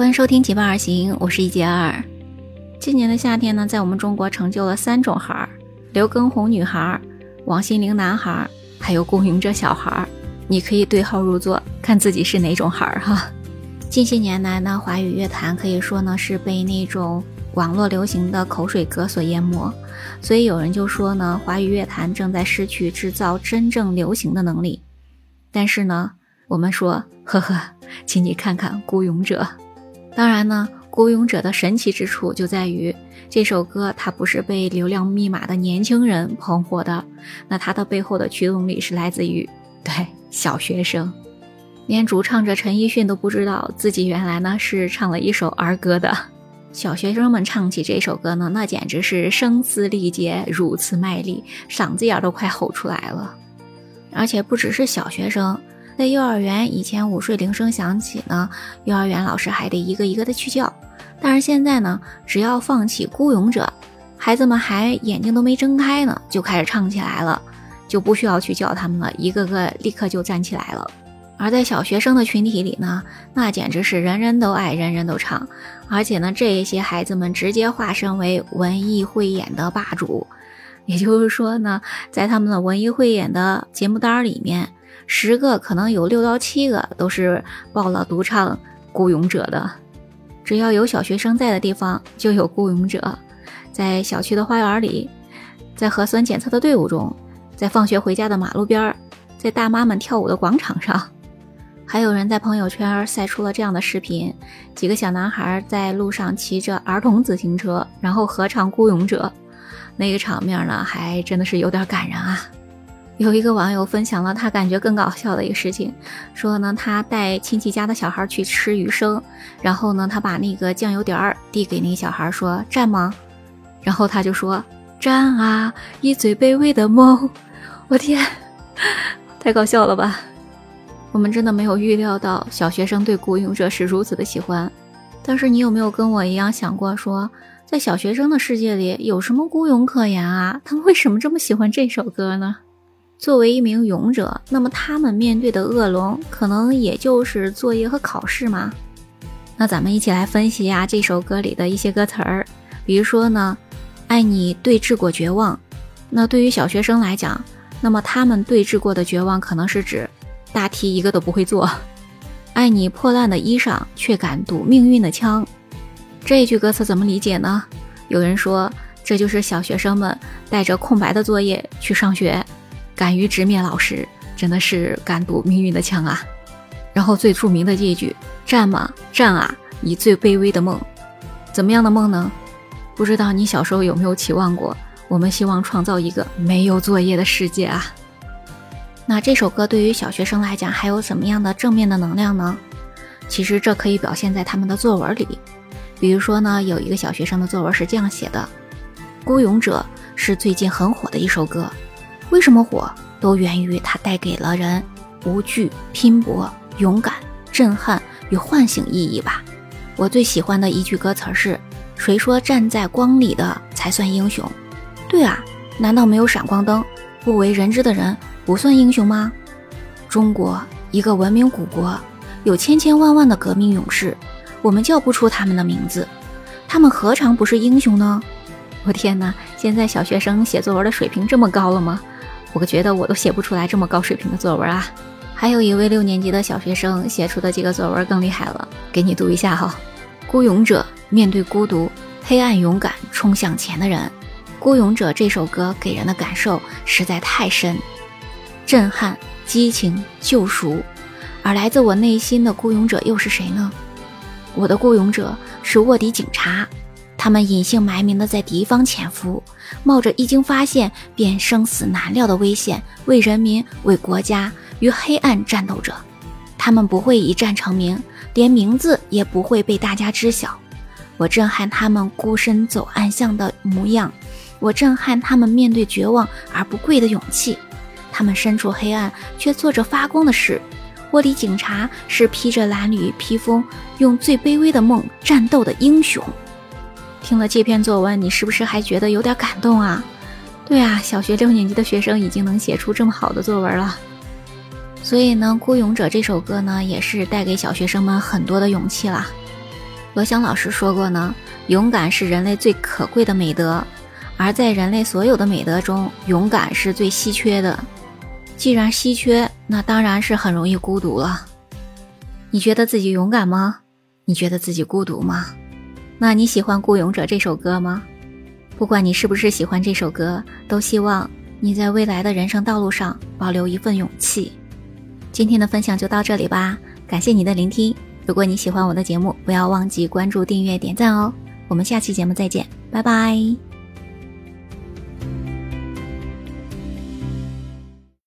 欢迎收听《结伴而行》，我是一杰二。今年的夏天呢，在我们中国成就了三种孩儿：刘畊宏女孩、王心凌男孩，还有顾永哲小孩。你可以对号入座，看自己是哪种孩儿哈。近些年来呢，华语乐坛可以说呢是被那种网络流行的口水歌所淹没，所以有人就说呢，华语乐坛正在失去制造真正流行的能力。但是呢，我们说，呵呵，请你看看《孤勇者》。当然呢，《孤勇者》的神奇之处就在于这首歌，它不是被流量密码的年轻人捧火的，那它的背后的驱动力是来自于对小学生，连主唱者陈奕迅都不知道自己原来呢是唱了一首儿歌的。小学生们唱起这首歌呢，那简直是声嘶力竭，如此卖力，嗓子眼都快吼出来了。而且不只是小学生。在幼儿园以前，午睡铃声响起呢，幼儿园老师还得一个一个的去叫。但是现在呢，只要放起《孤勇者》，孩子们还眼睛都没睁开呢，就开始唱起来了，就不需要去叫他们了，一个个立刻就站起来了。而在小学生的群体里呢，那简直是人人都爱，人人都唱。而且呢，这一些孩子们直接化身为文艺汇演的霸主，也就是说呢，在他们的文艺汇演的节目单里面。十个可能有六到七个都是报了独唱《孤勇者》的，只要有小学生在的地方就有孤勇者，在小区的花园里，在核酸检测的队伍中，在放学回家的马路边儿，在大妈们跳舞的广场上，还有人在朋友圈晒出了这样的视频：几个小男孩在路上骑着儿童自行车，然后合唱《孤勇者》，那个场面呢，还真的是有点感人啊。有一个网友分享了他感觉更搞笑的一个事情，说呢，他带亲戚家的小孩去吃鱼生，然后呢，他把那个酱油碟儿递给那个小孩，说蘸吗？然后他就说蘸啊，一嘴卑微的梦。我天，太搞笑了吧！我们真的没有预料到小学生对《孤勇者》是如此的喜欢。但是你有没有跟我一样想过，说在小学生的世界里有什么孤勇可言啊？他们为什么这么喜欢这首歌呢？作为一名勇者，那么他们面对的恶龙可能也就是作业和考试吗？那咱们一起来分析一下这首歌里的一些歌词儿。比如说呢，爱你对峙过绝望。那对于小学生来讲，那么他们对峙过的绝望可能是指大题一个都不会做。爱你破烂的衣裳，却敢堵命运的枪。这一句歌词怎么理解呢？有人说，这就是小学生们带着空白的作业去上学。敢于直面老师，真的是敢堵命运的枪啊！然后最著名的这句：“战嘛，战啊，以最卑微的梦。”怎么样的梦呢？不知道你小时候有没有期望过？我们希望创造一个没有作业的世界啊！那这首歌对于小学生来讲，还有怎么样的正面的能量呢？其实这可以表现在他们的作文里。比如说呢，有一个小学生的作文是这样写的：“孤勇者是最近很火的一首歌。”为什么火，都源于它带给了人无惧、拼搏、勇敢、震撼与唤醒意义吧。我最喜欢的一句歌词是：“谁说站在光里的才算英雄？”对啊，难道没有闪光灯、不为人知的人不算英雄吗？中国一个文明古国，有千千万万的革命勇士，我们叫不出他们的名字，他们何尝不是英雄呢？我天哪，现在小学生写作文的水平这么高了吗？我觉得我都写不出来这么高水平的作文啊！还有一位六年级的小学生写出的几个作文更厉害了，给你读一下哈。孤勇者面对孤独、黑暗，勇敢冲向前的人。孤勇者这首歌给人的感受实在太深，震撼、激情、救赎。而来自我内心的孤勇者又是谁呢？我的孤勇者是卧底警察。他们隐姓埋名的在敌方潜伏，冒着一经发现便生死难料的危险，为人民、为国家与黑暗战斗着。他们不会一战成名，连名字也不会被大家知晓。我震撼他们孤身走暗巷的模样，我震撼他们面对绝望而不跪的勇气。他们身处黑暗却做着发光的事。卧底警察是披着蓝缕披风，用最卑微的梦战斗的英雄。听了这篇作文，你是不是还觉得有点感动啊？对啊，小学六年级的学生已经能写出这么好的作文了。所以呢，《孤勇者》这首歌呢，也是带给小学生们很多的勇气啦。罗翔老师说过呢，勇敢是人类最可贵的美德，而在人类所有的美德中，勇敢是最稀缺的。既然稀缺，那当然是很容易孤独了。你觉得自己勇敢吗？你觉得自己孤独吗？那你喜欢《孤勇者》这首歌吗？不管你是不是喜欢这首歌，都希望你在未来的人生道路上保留一份勇气。今天的分享就到这里吧，感谢你的聆听。如果你喜欢我的节目，不要忘记关注、订阅、点赞哦。我们下期节目再见，拜拜。